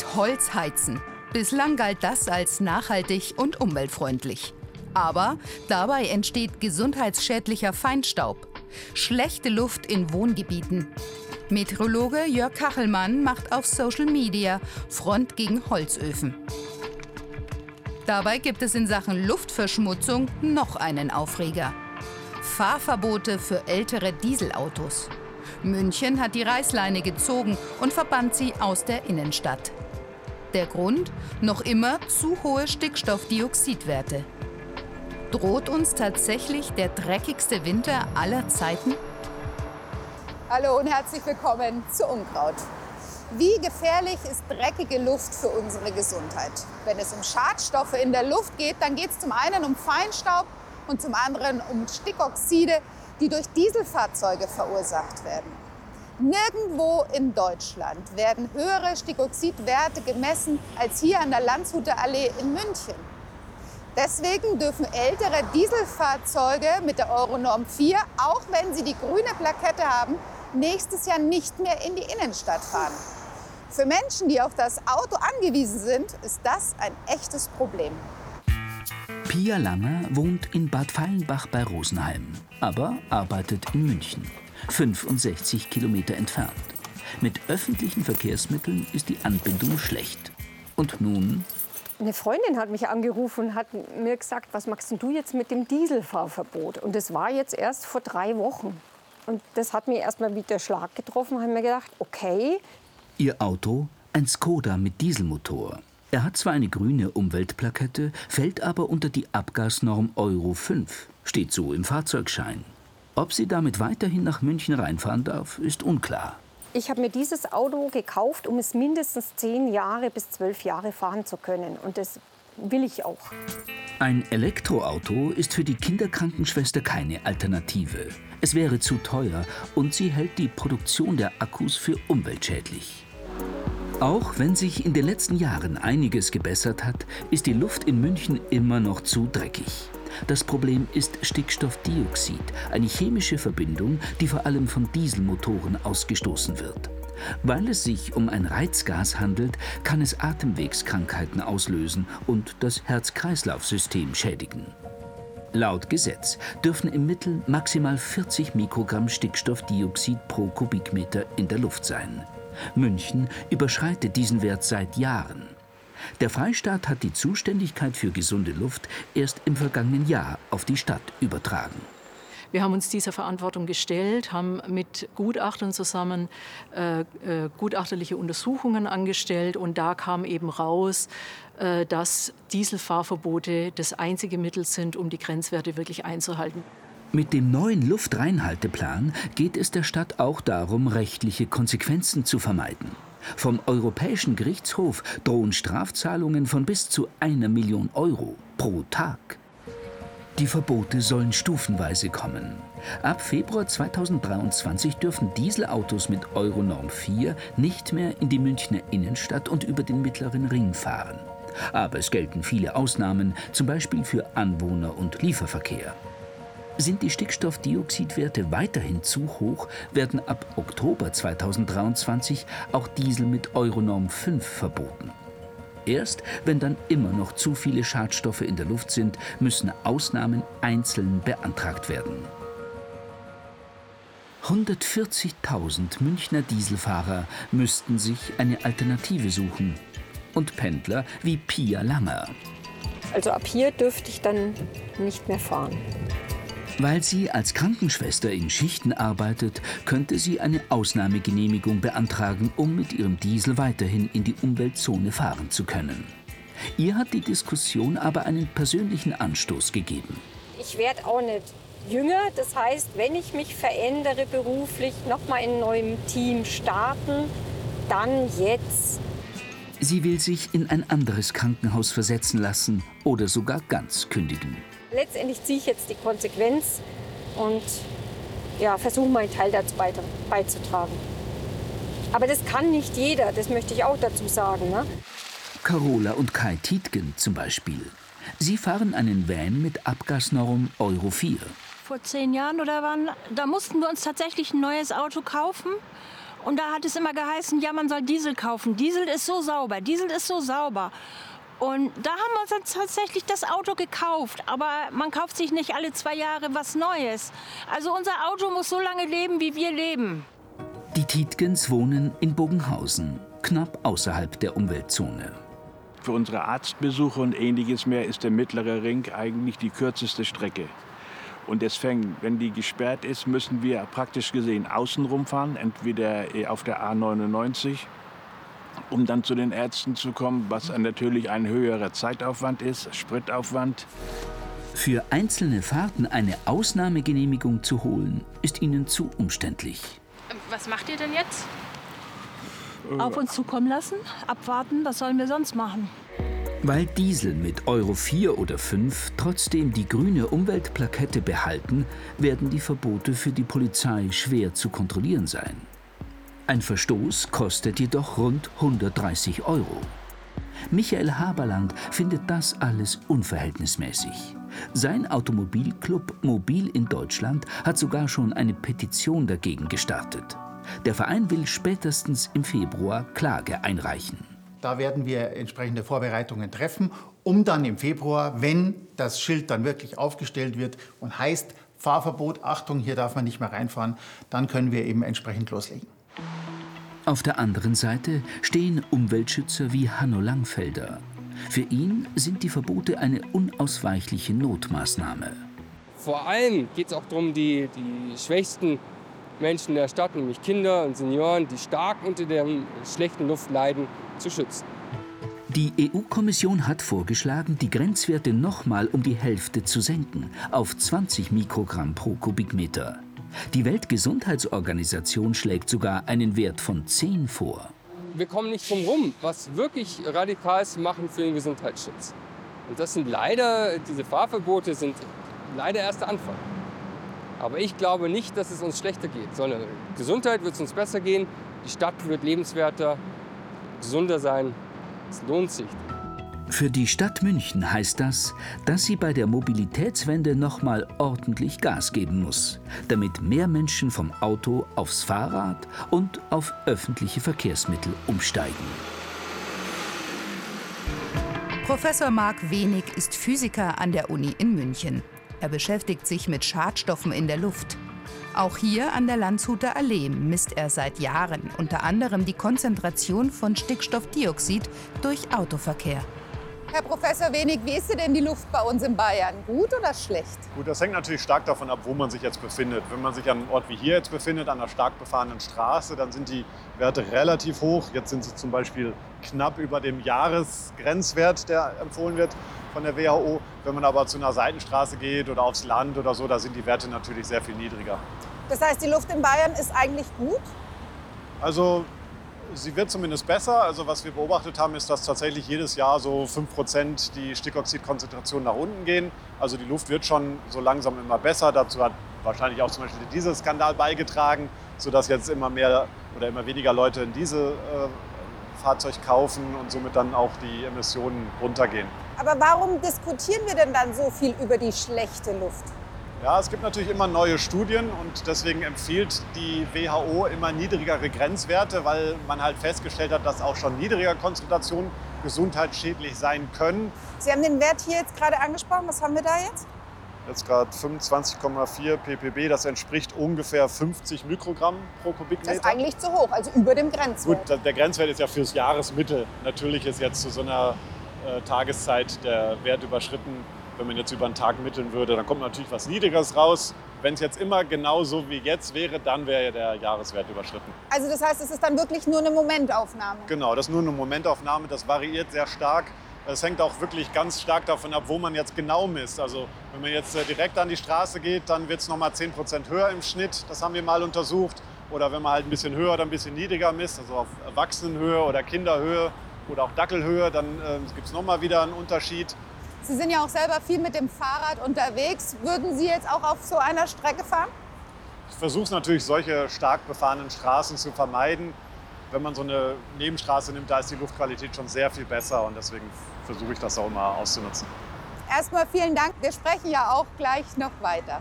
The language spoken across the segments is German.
Mit Holz heizen. Bislang galt das als nachhaltig und umweltfreundlich. Aber dabei entsteht gesundheitsschädlicher Feinstaub. Schlechte Luft in Wohngebieten. Meteorologe Jörg Kachelmann macht auf Social Media Front gegen Holzöfen. Dabei gibt es in Sachen Luftverschmutzung noch einen Aufreger. Fahrverbote für ältere Dieselautos. München hat die Reißleine gezogen und verbannt sie aus der Innenstadt. Der Grund? Noch immer zu hohe Stickstoffdioxidwerte. Droht uns tatsächlich der dreckigste Winter aller Zeiten? Hallo und herzlich willkommen zu Unkraut. Wie gefährlich ist dreckige Luft für unsere Gesundheit? Wenn es um Schadstoffe in der Luft geht, dann geht es zum einen um Feinstaub und zum anderen um Stickoxide, die durch Dieselfahrzeuge verursacht werden. Nirgendwo in Deutschland werden höhere Stickoxidwerte gemessen als hier an der Landshuter Allee in München. Deswegen dürfen ältere Dieselfahrzeuge mit der Euronorm 4, auch wenn sie die grüne Plakette haben, nächstes Jahr nicht mehr in die Innenstadt fahren. Für Menschen, die auf das Auto angewiesen sind, ist das ein echtes Problem. Pia Langer wohnt in Bad Fallenbach bei Rosenheim, aber arbeitet in München, 65 Kilometer entfernt. Mit öffentlichen Verkehrsmitteln ist die Anbindung schlecht. Und nun? Eine Freundin hat mich angerufen und hat mir gesagt, was machst du jetzt mit dem Dieselfahrverbot? Und das war jetzt erst vor drei Wochen. Und das hat mir erstmal wieder Schlag getroffen. Da habe mir gedacht, okay. Ihr Auto? Ein Skoda mit Dieselmotor. Er hat zwar eine grüne Umweltplakette, fällt aber unter die Abgasnorm Euro 5, steht so im Fahrzeugschein. Ob sie damit weiterhin nach München reinfahren darf, ist unklar. Ich habe mir dieses Auto gekauft, um es mindestens zehn Jahre bis zwölf Jahre fahren zu können. Und das will ich auch. Ein Elektroauto ist für die Kinderkrankenschwester keine Alternative. Es wäre zu teuer und sie hält die Produktion der Akkus für umweltschädlich. Auch wenn sich in den letzten Jahren einiges gebessert hat, ist die Luft in München immer noch zu dreckig. Das Problem ist Stickstoffdioxid, eine chemische Verbindung, die vor allem von Dieselmotoren ausgestoßen wird. Weil es sich um ein Reizgas handelt, kann es Atemwegskrankheiten auslösen und das Herz-Kreislauf-System schädigen. Laut Gesetz dürfen im Mittel maximal 40 Mikrogramm Stickstoffdioxid pro Kubikmeter in der Luft sein. München überschreitet diesen Wert seit Jahren. Der Freistaat hat die Zuständigkeit für gesunde Luft erst im vergangenen Jahr auf die Stadt übertragen. Wir haben uns dieser Verantwortung gestellt, haben mit Gutachtern zusammen äh, äh, gutachterliche Untersuchungen angestellt und da kam eben raus, äh, dass Dieselfahrverbote das einzige Mittel sind, um die Grenzwerte wirklich einzuhalten. Mit dem neuen Luftreinhalteplan geht es der Stadt auch darum, rechtliche Konsequenzen zu vermeiden. Vom Europäischen Gerichtshof drohen Strafzahlungen von bis zu einer Million Euro pro Tag. Die Verbote sollen stufenweise kommen. Ab Februar 2023 dürfen Dieselautos mit Euronorm 4 nicht mehr in die Münchner Innenstadt und über den Mittleren Ring fahren. Aber es gelten viele Ausnahmen, zum Beispiel für Anwohner- und Lieferverkehr. Sind die Stickstoffdioxidwerte weiterhin zu hoch, werden ab Oktober 2023 auch Diesel mit Euronorm 5 verboten. Erst wenn dann immer noch zu viele Schadstoffe in der Luft sind, müssen Ausnahmen einzeln beantragt werden. 140.000 Münchner Dieselfahrer müssten sich eine Alternative suchen. Und Pendler wie Pia Langer. Also ab hier dürfte ich dann nicht mehr fahren. Weil sie als Krankenschwester in Schichten arbeitet, könnte sie eine Ausnahmegenehmigung beantragen, um mit ihrem Diesel weiterhin in die Umweltzone fahren zu können. Ihr hat die Diskussion aber einen persönlichen Anstoß gegeben. Ich werde auch nicht jünger. Das heißt, wenn ich mich verändere beruflich, nochmal in einem neuen Team starten, dann jetzt. Sie will sich in ein anderes Krankenhaus versetzen lassen oder sogar ganz kündigen letztendlich ziehe ich jetzt die Konsequenz und ja, versuche meinen Teil dazu beizutragen. Aber das kann nicht jeder, das möchte ich auch dazu sagen. Ne? Carola und Kai Tietgen zum Beispiel. Sie fahren einen Van mit Abgasnorm Euro 4. Vor zehn Jahren oder wann, da mussten wir uns tatsächlich ein neues Auto kaufen. Und da hat es immer geheißen, ja, man soll Diesel kaufen. Diesel ist so sauber, Diesel ist so sauber. Und da haben wir uns dann tatsächlich das Auto gekauft. Aber man kauft sich nicht alle zwei Jahre was Neues. Also unser Auto muss so lange leben, wie wir leben. Die Tietgens wohnen in Bogenhausen, knapp außerhalb der Umweltzone. Für unsere Arztbesuche und ähnliches mehr ist der mittlere Ring eigentlich die kürzeste Strecke. Und deswegen, wenn die gesperrt ist, müssen wir praktisch gesehen außen rumfahren, entweder auf der A99, um dann zu den Ärzten zu kommen, was natürlich ein höherer Zeitaufwand ist, Spritaufwand. Für einzelne Fahrten eine Ausnahmegenehmigung zu holen, ist ihnen zu umständlich. Was macht ihr denn jetzt? Auf uns zukommen lassen, abwarten, was sollen wir sonst machen? Weil Diesel mit Euro 4 oder 5 trotzdem die grüne Umweltplakette behalten, werden die Verbote für die Polizei schwer zu kontrollieren sein. Ein Verstoß kostet jedoch rund 130 Euro. Michael Haberland findet das alles unverhältnismäßig. Sein Automobilclub Mobil in Deutschland hat sogar schon eine Petition dagegen gestartet. Der Verein will spätestens im Februar Klage einreichen. Da werden wir entsprechende Vorbereitungen treffen, um dann im Februar, wenn das Schild dann wirklich aufgestellt wird und heißt Fahrverbot, Achtung, hier darf man nicht mehr reinfahren, dann können wir eben entsprechend loslegen. Auf der anderen Seite stehen Umweltschützer wie Hanno Langfelder. Für ihn sind die Verbote eine unausweichliche Notmaßnahme. Vor allem geht es auch darum, die, die schwächsten Menschen der Stadt, nämlich Kinder und Senioren, die stark unter der schlechten Luft leiden, zu schützen. Die EU-Kommission hat vorgeschlagen, die Grenzwerte nochmal um die Hälfte zu senken, auf 20 Mikrogramm pro Kubikmeter. Die Weltgesundheitsorganisation schlägt sogar einen Wert von 10 vor. Wir kommen nicht drum rum, was wirklich radikal zu machen für den Gesundheitsschutz. Und das sind leider, diese Fahrverbote sind leider erst der Anfang. Aber ich glaube nicht, dass es uns schlechter geht, sondern Gesundheit wird es uns besser gehen, die Stadt wird lebenswerter, gesunder sein. Es lohnt sich. Für die Stadt München heißt das, dass sie bei der Mobilitätswende nochmal ordentlich Gas geben muss, damit mehr Menschen vom Auto aufs Fahrrad und auf öffentliche Verkehrsmittel umsteigen. Professor Marc Wenig ist Physiker an der Uni in München. Er beschäftigt sich mit Schadstoffen in der Luft. Auch hier an der Landshuter Allee misst er seit Jahren unter anderem die Konzentration von Stickstoffdioxid durch Autoverkehr. Herr Professor Wenig, wie ist denn die Luft bei uns in Bayern? Gut oder schlecht? Gut, das hängt natürlich stark davon ab, wo man sich jetzt befindet. Wenn man sich an einem Ort wie hier jetzt befindet, an einer stark befahrenen Straße, dann sind die Werte relativ hoch. Jetzt sind sie zum Beispiel knapp über dem Jahresgrenzwert, der empfohlen wird von der WHO. Wenn man aber zu einer Seitenstraße geht oder aufs Land oder so, da sind die Werte natürlich sehr viel niedriger. Das heißt, die Luft in Bayern ist eigentlich gut? Also sie wird zumindest besser. Also was wir beobachtet haben, ist, dass tatsächlich jedes Jahr so 5% die Stickoxidkonzentration nach unten gehen. Also die Luft wird schon so langsam immer besser. Dazu hat wahrscheinlich auch zum Beispiel der Dieselskandal beigetragen, sodass jetzt immer mehr oder immer weniger Leute ein Dieselfahrzeug äh, kaufen und somit dann auch die Emissionen runtergehen. Aber warum diskutieren wir denn dann so viel über die schlechte Luft? Ja, es gibt natürlich immer neue Studien und deswegen empfiehlt die WHO immer niedrigere Grenzwerte, weil man halt festgestellt hat, dass auch schon niedrige Konzentrationen gesundheitsschädlich sein können. Sie haben den Wert hier jetzt gerade angesprochen. Was haben wir da jetzt? Jetzt gerade 25,4 ppb. Das entspricht ungefähr 50 Mikrogramm pro Kubikmeter. Das ist eigentlich zu hoch, also über dem Grenzwert. Gut, der Grenzwert ist ja fürs Jahresmittel. Natürlich ist jetzt zu so einer äh, Tageszeit der Wert überschritten wenn man jetzt über einen Tag mitteln würde, dann kommt natürlich was Niedrigeres raus. Wenn es jetzt immer genau so wie jetzt wäre, dann wäre der Jahreswert überschritten. Also das heißt, es ist dann wirklich nur eine Momentaufnahme? Genau, das ist nur eine Momentaufnahme. Das variiert sehr stark. Es hängt auch wirklich ganz stark davon ab, wo man jetzt genau misst. Also wenn man jetzt äh, direkt an die Straße geht, dann wird es noch mal 10% höher im Schnitt. Das haben wir mal untersucht. Oder wenn man halt ein bisschen höher oder ein bisschen niedriger misst, also auf Erwachsenenhöhe oder Kinderhöhe oder auch Dackelhöhe, dann äh, gibt es noch mal wieder einen Unterschied. Sie sind ja auch selber viel mit dem Fahrrad unterwegs. Würden Sie jetzt auch auf so einer Strecke fahren? Ich versuche es natürlich, solche stark befahrenen Straßen zu vermeiden. Wenn man so eine Nebenstraße nimmt, da ist die Luftqualität schon sehr viel besser und deswegen versuche ich das auch immer auszunutzen. Erstmal vielen Dank. Wir sprechen ja auch gleich noch weiter.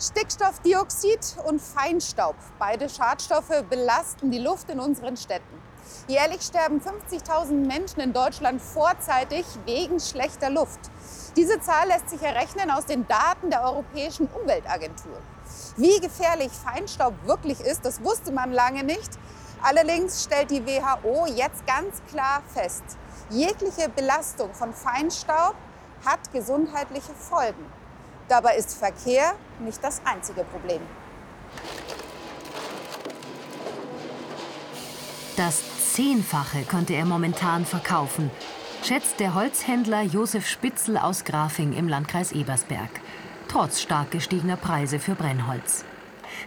Stickstoffdioxid und Feinstaub, beide Schadstoffe, belasten die Luft in unseren Städten. Jährlich sterben 50.000 Menschen in Deutschland vorzeitig wegen schlechter Luft. Diese Zahl lässt sich errechnen aus den Daten der Europäischen Umweltagentur. Wie gefährlich Feinstaub wirklich ist, das wusste man lange nicht. Allerdings stellt die WHO jetzt ganz klar fest, jegliche Belastung von Feinstaub hat gesundheitliche Folgen. Dabei ist Verkehr nicht das einzige Problem. Das Zehnfache konnte er momentan verkaufen, schätzt der Holzhändler Josef Spitzel aus Grafing im Landkreis Ebersberg, trotz stark gestiegener Preise für Brennholz.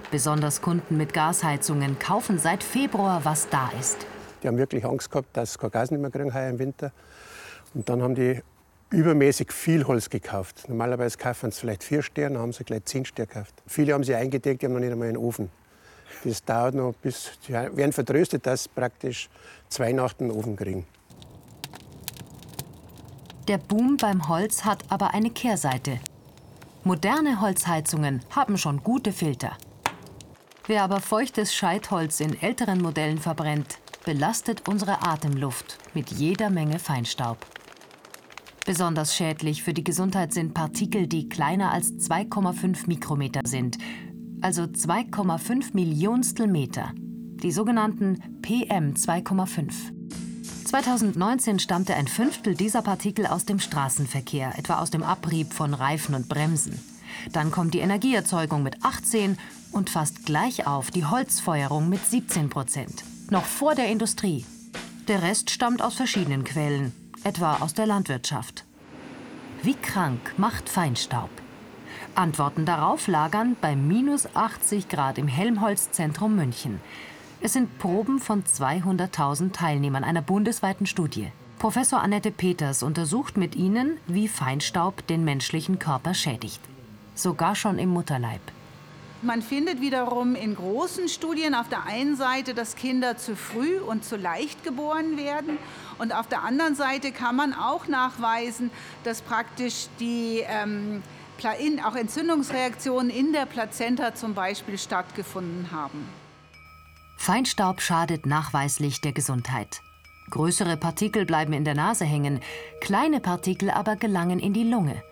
Besonders Kunden mit Gasheizungen kaufen seit Februar, was da ist. Die haben wirklich Angst gehabt, dass sie kein Gas nicht mehr kriegen heuer im Winter. Und dann haben die übermäßig viel Holz gekauft. Normalerweise kaufen sie vielleicht vier Sterne, haben sie gleich zehn Sterne gekauft. Viele haben sie eingedeckt, die haben noch nicht einmal einen Ofen. Das dauert noch bis, sie werden vertröstet, dass sie praktisch zwei Nacht einen Ofen kriegen. Der Boom beim Holz hat aber eine Kehrseite. Moderne Holzheizungen haben schon gute Filter. Wer aber feuchtes Scheitholz in älteren Modellen verbrennt, belastet unsere Atemluft mit jeder Menge Feinstaub. Besonders schädlich für die Gesundheit sind Partikel, die kleiner als 2,5 Mikrometer sind, also 2,5 Millionstel Meter, die sogenannten PM 2,5. 2019 stammte ein Fünftel dieser Partikel aus dem Straßenverkehr, etwa aus dem Abrieb von Reifen und Bremsen. Dann kommt die Energieerzeugung mit 18 und fast gleich auf die Holzfeuerung mit 17 Prozent. Noch vor der Industrie. Der Rest stammt aus verschiedenen Quellen, etwa aus der Landwirtschaft. Wie krank macht Feinstaub? Antworten darauf lagern bei minus 80 Grad im Helmholtz-Zentrum München. Es sind Proben von 200.000 Teilnehmern einer bundesweiten Studie. Professor Annette Peters untersucht mit ihnen, wie Feinstaub den menschlichen Körper schädigt. Sogar schon im Mutterleib. Man findet wiederum in großen Studien auf der einen Seite, dass Kinder zu früh und zu leicht geboren werden. Und auf der anderen Seite kann man auch nachweisen, dass praktisch die ähm, auch Entzündungsreaktionen in der Plazenta zum Beispiel stattgefunden haben. Feinstaub schadet nachweislich der Gesundheit. Größere Partikel bleiben in der Nase hängen, kleine Partikel aber gelangen in die Lunge.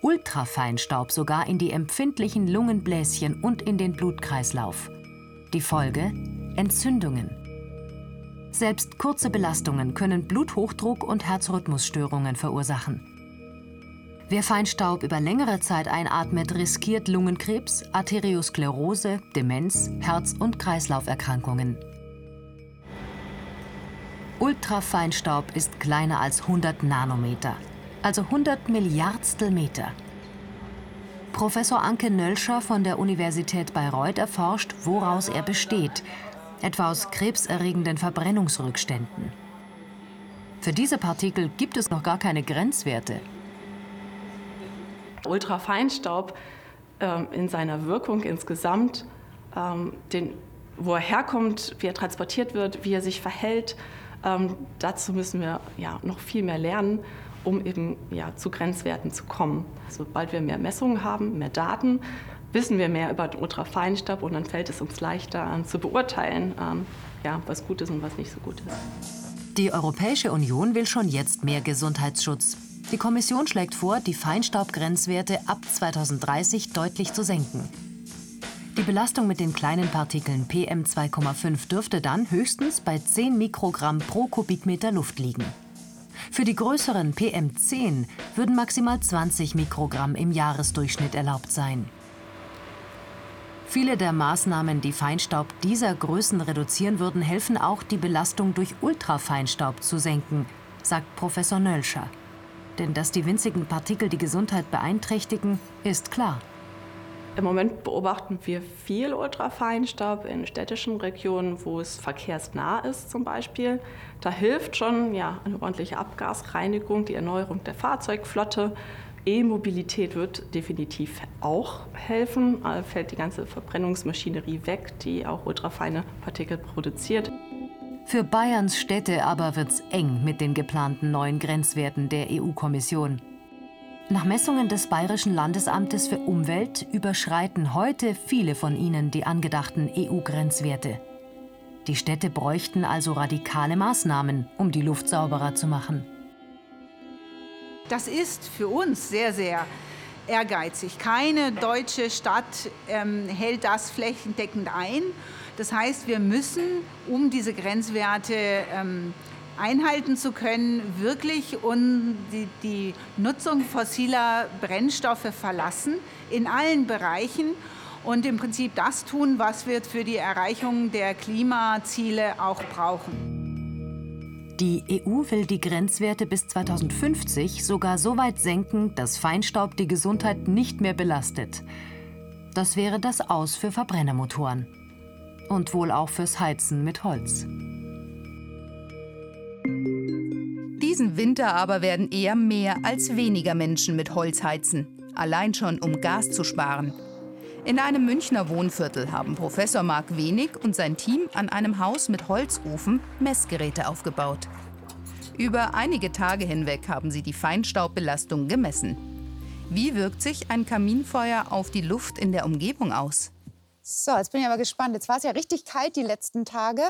Ultrafeinstaub sogar in die empfindlichen Lungenbläschen und in den Blutkreislauf. Die Folge? Entzündungen. Selbst kurze Belastungen können Bluthochdruck und Herzrhythmusstörungen verursachen. Wer Feinstaub über längere Zeit einatmet, riskiert Lungenkrebs, Arteriosklerose, Demenz, Herz- und Kreislauferkrankungen. Ultrafeinstaub ist kleiner als 100 Nanometer, also 100 Milliardstel Meter. Professor Anke Nölscher von der Universität Bayreuth erforscht, woraus er besteht, etwa aus krebserregenden Verbrennungsrückständen. Für diese Partikel gibt es noch gar keine Grenzwerte. Ultrafeinstaub ähm, in seiner Wirkung insgesamt, ähm, den, wo er herkommt, wie er transportiert wird, wie er sich verhält, ähm, dazu müssen wir ja, noch viel mehr lernen, um eben ja, zu Grenzwerten zu kommen. Sobald wir mehr Messungen haben, mehr Daten, wissen wir mehr über den Ultrafeinstaub und dann fällt es uns leichter an zu beurteilen, ähm, ja, was gut ist und was nicht so gut ist. Die Europäische Union will schon jetzt mehr Gesundheitsschutz. Die Kommission schlägt vor, die Feinstaubgrenzwerte ab 2030 deutlich zu senken. Die Belastung mit den kleinen Partikeln PM2,5 dürfte dann höchstens bei 10 Mikrogramm pro Kubikmeter Luft liegen. Für die größeren PM10 würden maximal 20 Mikrogramm im Jahresdurchschnitt erlaubt sein. Viele der Maßnahmen, die Feinstaub dieser Größen reduzieren würden, helfen auch, die Belastung durch Ultrafeinstaub zu senken, sagt Professor Nölscher. Denn dass die winzigen Partikel die Gesundheit beeinträchtigen, ist klar. Im Moment beobachten wir viel Ultrafeinstaub in städtischen Regionen, wo es verkehrsnah ist zum Beispiel. Da hilft schon ja, eine ordentliche Abgasreinigung, die Erneuerung der Fahrzeugflotte. E-Mobilität wird definitiv auch helfen. Da fällt die ganze Verbrennungsmaschinerie weg, die auch ultrafeine Partikel produziert. Für Bayerns Städte aber wird's eng mit den geplanten neuen Grenzwerten der EU-Kommission. Nach Messungen des Bayerischen Landesamtes für Umwelt überschreiten heute viele von ihnen die angedachten EU-Grenzwerte. Die Städte bräuchten also radikale Maßnahmen, um die Luft sauberer zu machen. Das ist für uns sehr, sehr ehrgeizig. Keine deutsche Stadt ähm, hält das flächendeckend ein. Das heißt, wir müssen, um diese Grenzwerte ähm, einhalten zu können, wirklich um die, die Nutzung fossiler Brennstoffe verlassen in allen Bereichen und im Prinzip das tun, was wir für die Erreichung der Klimaziele auch brauchen. Die EU will die Grenzwerte bis 2050 sogar so weit senken, dass Feinstaub die Gesundheit nicht mehr belastet. Das wäre das Aus für Verbrennermotoren. Und wohl auch fürs Heizen mit Holz. Diesen Winter aber werden eher mehr als weniger Menschen mit Holz heizen. Allein schon, um Gas zu sparen. In einem Münchner Wohnviertel haben Professor Marc Wenig und sein Team an einem Haus mit Holzofen Messgeräte aufgebaut. Über einige Tage hinweg haben sie die Feinstaubbelastung gemessen. Wie wirkt sich ein Kaminfeuer auf die Luft in der Umgebung aus? So, jetzt bin ich aber gespannt. Jetzt war es ja richtig kalt die letzten Tage.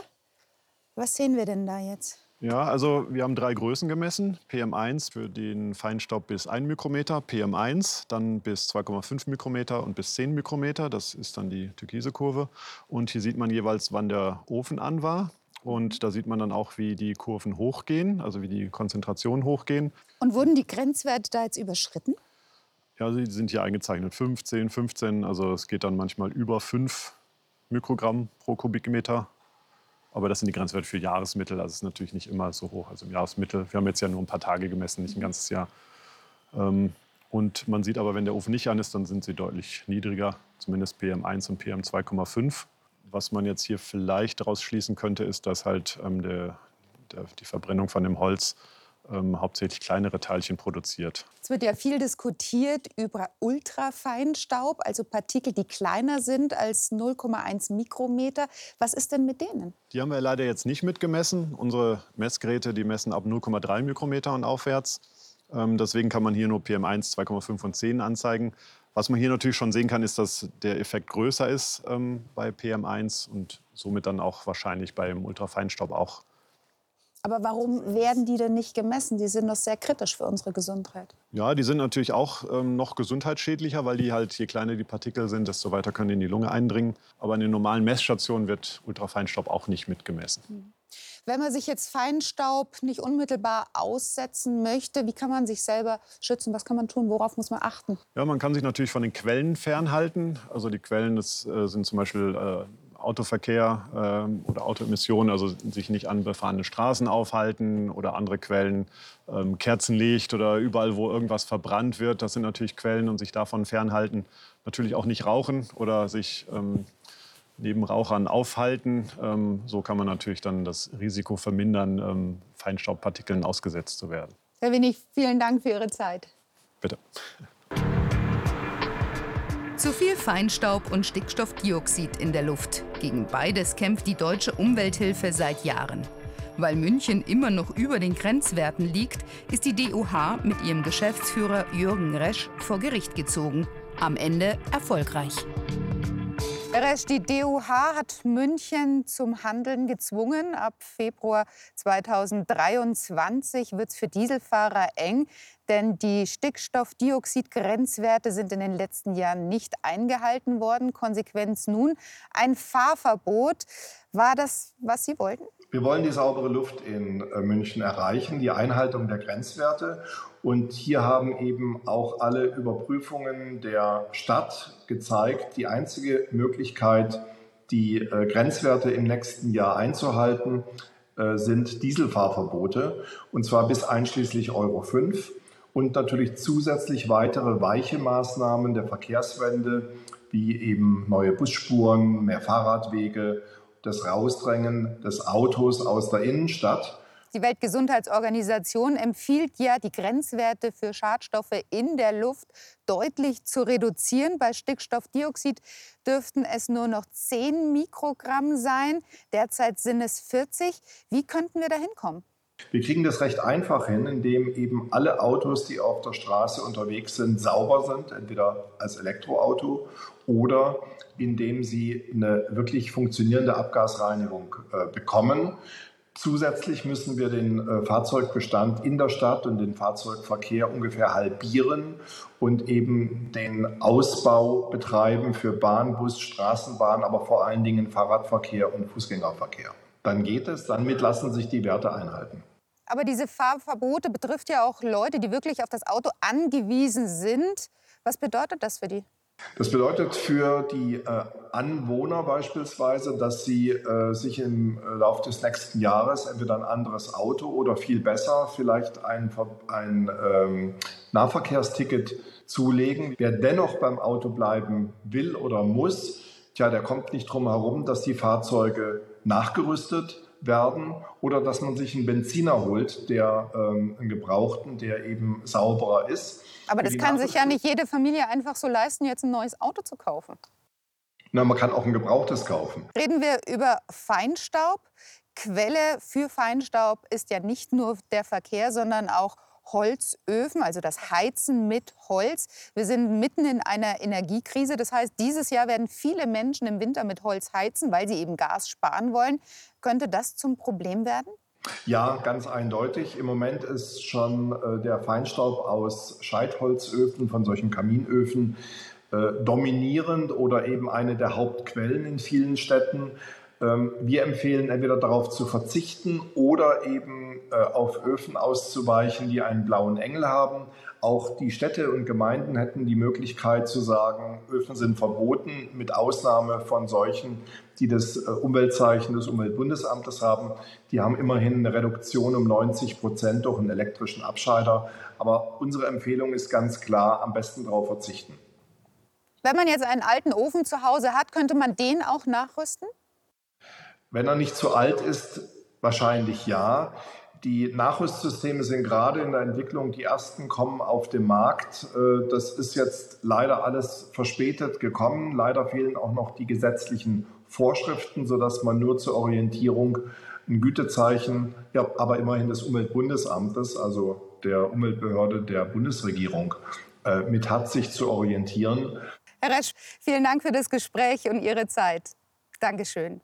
Was sehen wir denn da jetzt? Ja, also wir haben drei Größen gemessen. PM1 für den Feinstaub bis 1 Mikrometer, PM1 dann bis 2,5 Mikrometer und bis 10 Mikrometer. Das ist dann die türkise Kurve. Und hier sieht man jeweils, wann der Ofen an war. Und da sieht man dann auch, wie die Kurven hochgehen, also wie die Konzentrationen hochgehen. Und wurden die Grenzwerte da jetzt überschritten? Ja, sie sind hier eingezeichnet. 15, 15, also es geht dann manchmal über 5 Mikrogramm pro Kubikmeter. Aber das sind die Grenzwerte für Jahresmittel. Also es ist natürlich nicht immer so hoch. Also im Jahresmittel, wir haben jetzt ja nur ein paar Tage gemessen, nicht ein ganzes Jahr. Ähm, und man sieht aber, wenn der Ofen nicht an ist, dann sind sie deutlich niedriger, zumindest PM1 und PM2,5. Was man jetzt hier vielleicht daraus schließen könnte, ist, dass halt ähm, der, der, die Verbrennung von dem Holz ähm, hauptsächlich kleinere Teilchen produziert. Es wird ja viel diskutiert über Ultrafeinstaub, also Partikel, die kleiner sind als 0,1 Mikrometer. Was ist denn mit denen? Die haben wir leider jetzt nicht mitgemessen. Unsere Messgeräte die messen ab 0,3 Mikrometer und aufwärts. Ähm, deswegen kann man hier nur PM1, 2,5 und 10 anzeigen. Was man hier natürlich schon sehen kann, ist, dass der Effekt größer ist ähm, bei PM1 und somit dann auch wahrscheinlich beim Ultrafeinstaub auch aber warum werden die denn nicht gemessen? Die sind doch sehr kritisch für unsere Gesundheit. Ja, die sind natürlich auch ähm, noch gesundheitsschädlicher, weil die halt, je kleiner die Partikel sind, desto weiter können die in die Lunge eindringen. Aber in den normalen Messstationen wird Ultrafeinstaub auch nicht mitgemessen. Hm. Wenn man sich jetzt Feinstaub nicht unmittelbar aussetzen möchte, wie kann man sich selber schützen? Was kann man tun? Worauf muss man achten? Ja, man kann sich natürlich von den Quellen fernhalten. Also die Quellen das, äh, sind zum Beispiel äh, Autoverkehr äh, oder Autoemissionen, also sich nicht an befahrenen Straßen aufhalten oder andere Quellen, ähm, Kerzenlicht oder überall, wo irgendwas verbrannt wird. Das sind natürlich Quellen und sich davon fernhalten. Natürlich auch nicht rauchen oder sich ähm, neben Rauchern aufhalten. Ähm, so kann man natürlich dann das Risiko vermindern, ähm, Feinstaubpartikeln ausgesetzt zu werden. Herr Winnig, vielen Dank für Ihre Zeit. Bitte. Zu viel Feinstaub und Stickstoffdioxid in der Luft. Gegen beides kämpft die deutsche Umwelthilfe seit Jahren. Weil München immer noch über den Grenzwerten liegt, ist die DUH mit ihrem Geschäftsführer Jürgen Resch vor Gericht gezogen. Am Ende erfolgreich. Resch, die DUH hat München zum Handeln gezwungen. Ab Februar 2023 wird es für Dieselfahrer eng, denn die Stickstoffdioxidgrenzwerte sind in den letzten Jahren nicht eingehalten worden. Konsequenz nun ein Fahrverbot. War das, was Sie wollten? Wir wollen die saubere Luft in äh, München erreichen, die Einhaltung der Grenzwerte. Und hier haben eben auch alle Überprüfungen der Stadt gezeigt, die einzige Möglichkeit, die äh, Grenzwerte im nächsten Jahr einzuhalten, äh, sind Dieselfahrverbote, und zwar bis einschließlich Euro 5 und natürlich zusätzlich weitere weiche Maßnahmen der Verkehrswende, wie eben neue Busspuren, mehr Fahrradwege das Rausdrängen des Autos aus der Innenstadt. Die Weltgesundheitsorganisation empfiehlt ja, die Grenzwerte für Schadstoffe in der Luft deutlich zu reduzieren. Bei Stickstoffdioxid dürften es nur noch 10 Mikrogramm sein. Derzeit sind es 40. Wie könnten wir da hinkommen? Wir kriegen das recht einfach hin, indem eben alle Autos, die auf der Straße unterwegs sind, sauber sind, entweder als Elektroauto oder indem sie eine wirklich funktionierende Abgasreinigung äh, bekommen. Zusätzlich müssen wir den äh, Fahrzeugbestand in der Stadt und den Fahrzeugverkehr ungefähr halbieren und eben den Ausbau betreiben für Bahn, Bus, Straßenbahn, aber vor allen Dingen Fahrradverkehr und Fußgängerverkehr. Dann geht es, damit lassen sich die Werte einhalten. Aber diese Fahrverbote betrifft ja auch Leute, die wirklich auf das Auto angewiesen sind. Was bedeutet das für die? Das bedeutet für die äh, Anwohner beispielsweise, dass sie äh, sich im äh, Laufe des nächsten Jahres entweder ein anderes Auto oder viel besser vielleicht ein, ein ähm, Nahverkehrsticket zulegen. Wer dennoch beim Auto bleiben will oder muss, tja, der kommt nicht drum herum, dass die Fahrzeuge nachgerüstet werden oder dass man sich einen Benziner holt, der ähm, einen gebrauchten, der eben sauberer ist. Aber das kann sich ja nicht jede Familie einfach so leisten, jetzt ein neues Auto zu kaufen. Na, man kann auch ein gebrauchtes kaufen. Reden wir über Feinstaub. Quelle für Feinstaub ist ja nicht nur der Verkehr, sondern auch Holzöfen, also das Heizen mit Holz. Wir sind mitten in einer Energiekrise. Das heißt, dieses Jahr werden viele Menschen im Winter mit Holz heizen, weil sie eben Gas sparen wollen. Könnte das zum Problem werden? Ja, ganz eindeutig. Im Moment ist schon äh, der Feinstaub aus Scheitholzöfen, von solchen Kaminöfen, äh, dominierend oder eben eine der Hauptquellen in vielen Städten. Ähm, wir empfehlen entweder darauf zu verzichten oder eben äh, auf Öfen auszuweichen, die einen blauen Engel haben. Auch die Städte und Gemeinden hätten die Möglichkeit zu sagen, Öfen sind verboten, mit Ausnahme von solchen, die das äh, Umweltzeichen des Umweltbundesamtes haben. Die haben immerhin eine Reduktion um 90 Prozent durch einen elektrischen Abschalter. Aber unsere Empfehlung ist ganz klar, am besten darauf verzichten. Wenn man jetzt einen alten Ofen zu Hause hat, könnte man den auch nachrüsten? Wenn er nicht zu alt ist, wahrscheinlich ja. Die Nachrüstsysteme sind gerade in der Entwicklung, die ersten kommen auf den Markt. Äh, das ist jetzt leider alles verspätet gekommen. Leider fehlen auch noch die gesetzlichen Vorschriften, sodass man nur zur Orientierung ein Gütezeichen, ja, aber immerhin des Umweltbundesamtes, also der Umweltbehörde der Bundesregierung, äh, mit hat, sich zu orientieren. Herr Resch, vielen Dank für das Gespräch und Ihre Zeit. Dankeschön.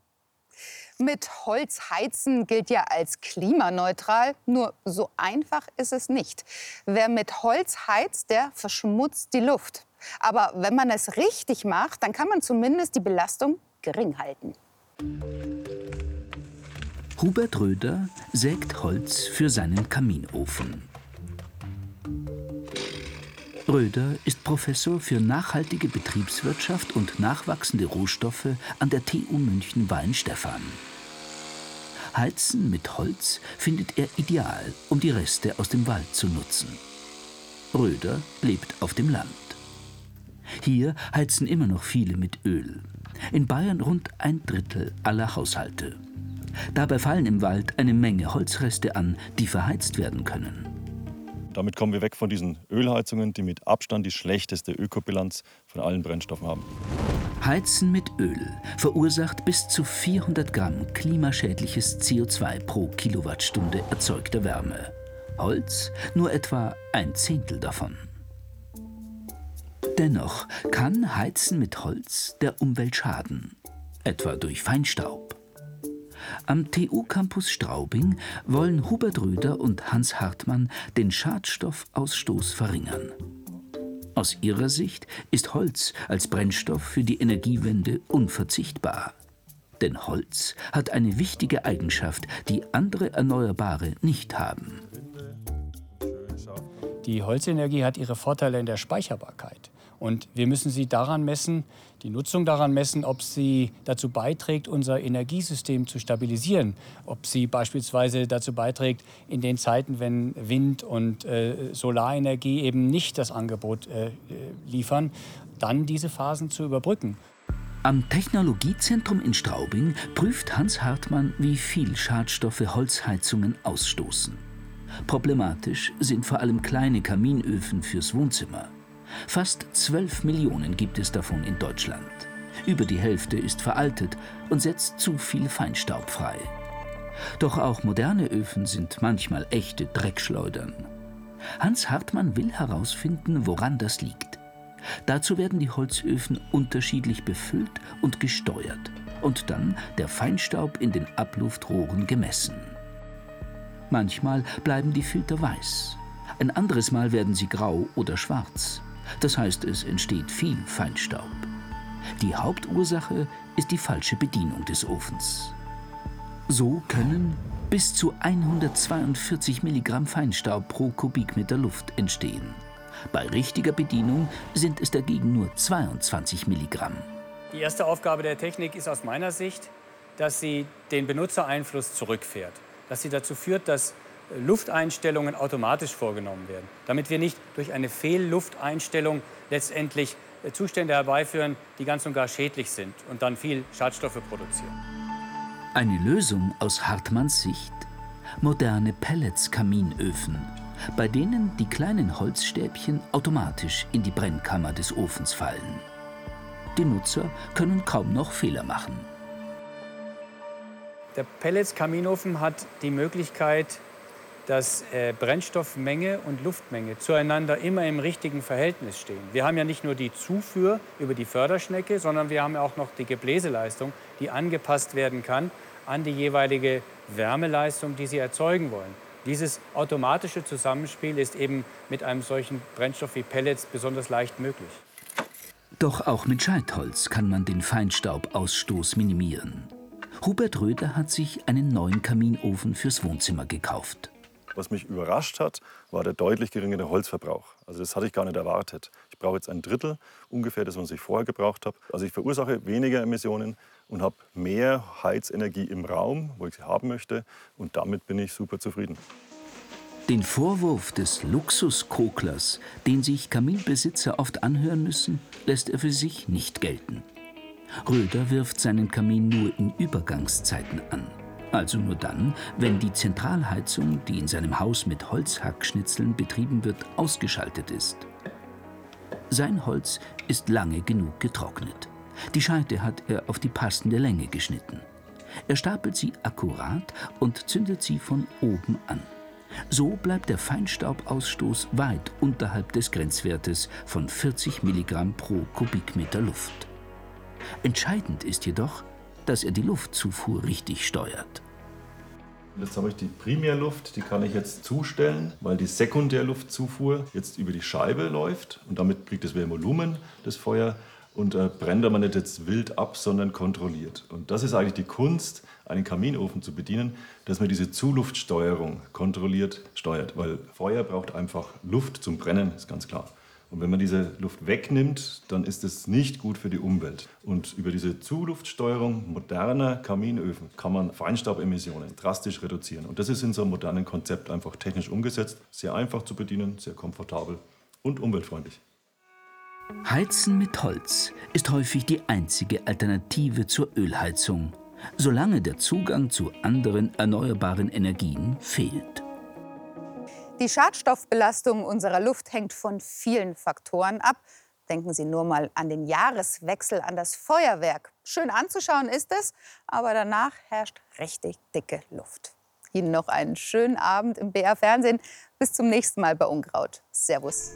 Mit Holz heizen gilt ja als klimaneutral, nur so einfach ist es nicht. Wer mit Holz heizt, der verschmutzt die Luft. Aber wenn man es richtig macht, dann kann man zumindest die Belastung gering halten. Hubert Röder sägt Holz für seinen Kaminofen. Röder ist Professor für nachhaltige Betriebswirtschaft und nachwachsende Rohstoffe an der TU München Weinstefan. Heizen mit Holz findet er ideal, um die Reste aus dem Wald zu nutzen. Röder lebt auf dem Land. Hier heizen immer noch viele mit Öl. In Bayern rund ein Drittel aller Haushalte. Dabei fallen im Wald eine Menge Holzreste an, die verheizt werden können. Damit kommen wir weg von diesen Ölheizungen, die mit Abstand die schlechteste Ökobilanz von allen Brennstoffen haben. Heizen mit Öl verursacht bis zu 400 Gramm klimaschädliches CO2 pro Kilowattstunde erzeugter Wärme. Holz nur etwa ein Zehntel davon. Dennoch kann Heizen mit Holz der Umwelt schaden, etwa durch Feinstaub. Am TU-Campus Straubing wollen Hubert Röder und Hans Hartmann den Schadstoffausstoß verringern. Aus ihrer Sicht ist Holz als Brennstoff für die Energiewende unverzichtbar. Denn Holz hat eine wichtige Eigenschaft, die andere Erneuerbare nicht haben. Die Holzenergie hat ihre Vorteile in der Speicherbarkeit. Und wir müssen sie daran messen, die Nutzung daran messen, ob sie dazu beiträgt, unser Energiesystem zu stabilisieren. Ob sie beispielsweise dazu beiträgt, in den Zeiten, wenn Wind- und äh, Solarenergie eben nicht das Angebot äh, liefern, dann diese Phasen zu überbrücken. Am Technologiezentrum in Straubing prüft Hans Hartmann, wie viel Schadstoffe Holzheizungen ausstoßen. Problematisch sind vor allem kleine Kaminöfen fürs Wohnzimmer. Fast 12 Millionen gibt es davon in Deutschland. Über die Hälfte ist veraltet und setzt zu viel Feinstaub frei. Doch auch moderne Öfen sind manchmal echte Dreckschleudern. Hans Hartmann will herausfinden, woran das liegt. Dazu werden die Holzöfen unterschiedlich befüllt und gesteuert und dann der Feinstaub in den Abluftrohren gemessen. Manchmal bleiben die Filter weiß, ein anderes Mal werden sie grau oder schwarz. Das heißt, es entsteht viel Feinstaub. Die Hauptursache ist die falsche Bedienung des Ofens. So können bis zu 142 Milligramm Feinstaub pro Kubikmeter Luft entstehen. Bei richtiger Bedienung sind es dagegen nur 22 Milligramm. Die erste Aufgabe der Technik ist aus meiner Sicht, dass sie den Benutzereinfluss zurückfährt. Dass sie dazu führt, dass Lufteinstellungen automatisch vorgenommen werden, damit wir nicht durch eine Fehllufteinstellung letztendlich äh, Zustände herbeiführen, die ganz und gar schädlich sind und dann viel Schadstoffe produzieren. Eine Lösung aus Hartmanns Sicht? Moderne Pellets-Kaminöfen, bei denen die kleinen Holzstäbchen automatisch in die Brennkammer des Ofens fallen. Die Nutzer können kaum noch Fehler machen. Der Pellets-Kaminofen hat die Möglichkeit, dass äh, Brennstoffmenge und Luftmenge zueinander immer im richtigen Verhältnis stehen. Wir haben ja nicht nur die Zufuhr über die Förderschnecke, sondern wir haben auch noch die Gebläseleistung, die angepasst werden kann an die jeweilige Wärmeleistung, die Sie erzeugen wollen. Dieses automatische Zusammenspiel ist eben mit einem solchen Brennstoff wie Pellets besonders leicht möglich. Doch auch mit Scheitholz kann man den Feinstaubausstoß minimieren. Hubert Röder hat sich einen neuen Kaminofen fürs Wohnzimmer gekauft. Was mich überrascht hat, war der deutlich geringere Holzverbrauch. Also das hatte ich gar nicht erwartet. Ich brauche jetzt ein Drittel ungefähr das, was ich vorher gebraucht habe. Also ich verursache weniger Emissionen und habe mehr Heizenergie im Raum, wo ich sie haben möchte. Und damit bin ich super zufrieden. Den Vorwurf des Luxuskoklers, den sich Kaminbesitzer oft anhören müssen, lässt er für sich nicht gelten. Röder wirft seinen Kamin nur in Übergangszeiten an. Also nur dann, wenn die Zentralheizung, die in seinem Haus mit Holzhackschnitzeln betrieben wird, ausgeschaltet ist. Sein Holz ist lange genug getrocknet. Die Scheite hat er auf die passende Länge geschnitten. Er stapelt sie akkurat und zündet sie von oben an. So bleibt der Feinstaubausstoß weit unterhalb des Grenzwertes von 40 Milligramm pro Kubikmeter Luft. Entscheidend ist jedoch, dass er die Luftzufuhr richtig steuert. Jetzt habe ich die Primärluft, die kann ich jetzt zustellen, weil die Sekundärluftzufuhr jetzt über die Scheibe läuft und damit kriegt es mehr Volumen, das Feuer, und äh, brennt aber nicht jetzt wild ab, sondern kontrolliert. Und das ist eigentlich die Kunst, einen Kaminofen zu bedienen, dass man diese Zuluftsteuerung kontrolliert steuert, weil Feuer braucht einfach Luft zum Brennen, ist ganz klar. Und wenn man diese Luft wegnimmt, dann ist es nicht gut für die Umwelt. Und über diese Zuluftsteuerung moderner Kaminöfen kann man Feinstaubemissionen drastisch reduzieren. Und das ist in so einem modernen Konzept einfach technisch umgesetzt, sehr einfach zu bedienen, sehr komfortabel und umweltfreundlich. Heizen mit Holz ist häufig die einzige Alternative zur Ölheizung, solange der Zugang zu anderen erneuerbaren Energien fehlt. Die Schadstoffbelastung unserer Luft hängt von vielen Faktoren ab. Denken Sie nur mal an den Jahreswechsel, an das Feuerwerk. Schön anzuschauen ist es, aber danach herrscht richtig dicke Luft. Ihnen noch einen schönen Abend im BR Fernsehen. Bis zum nächsten Mal bei Unkraut. Servus.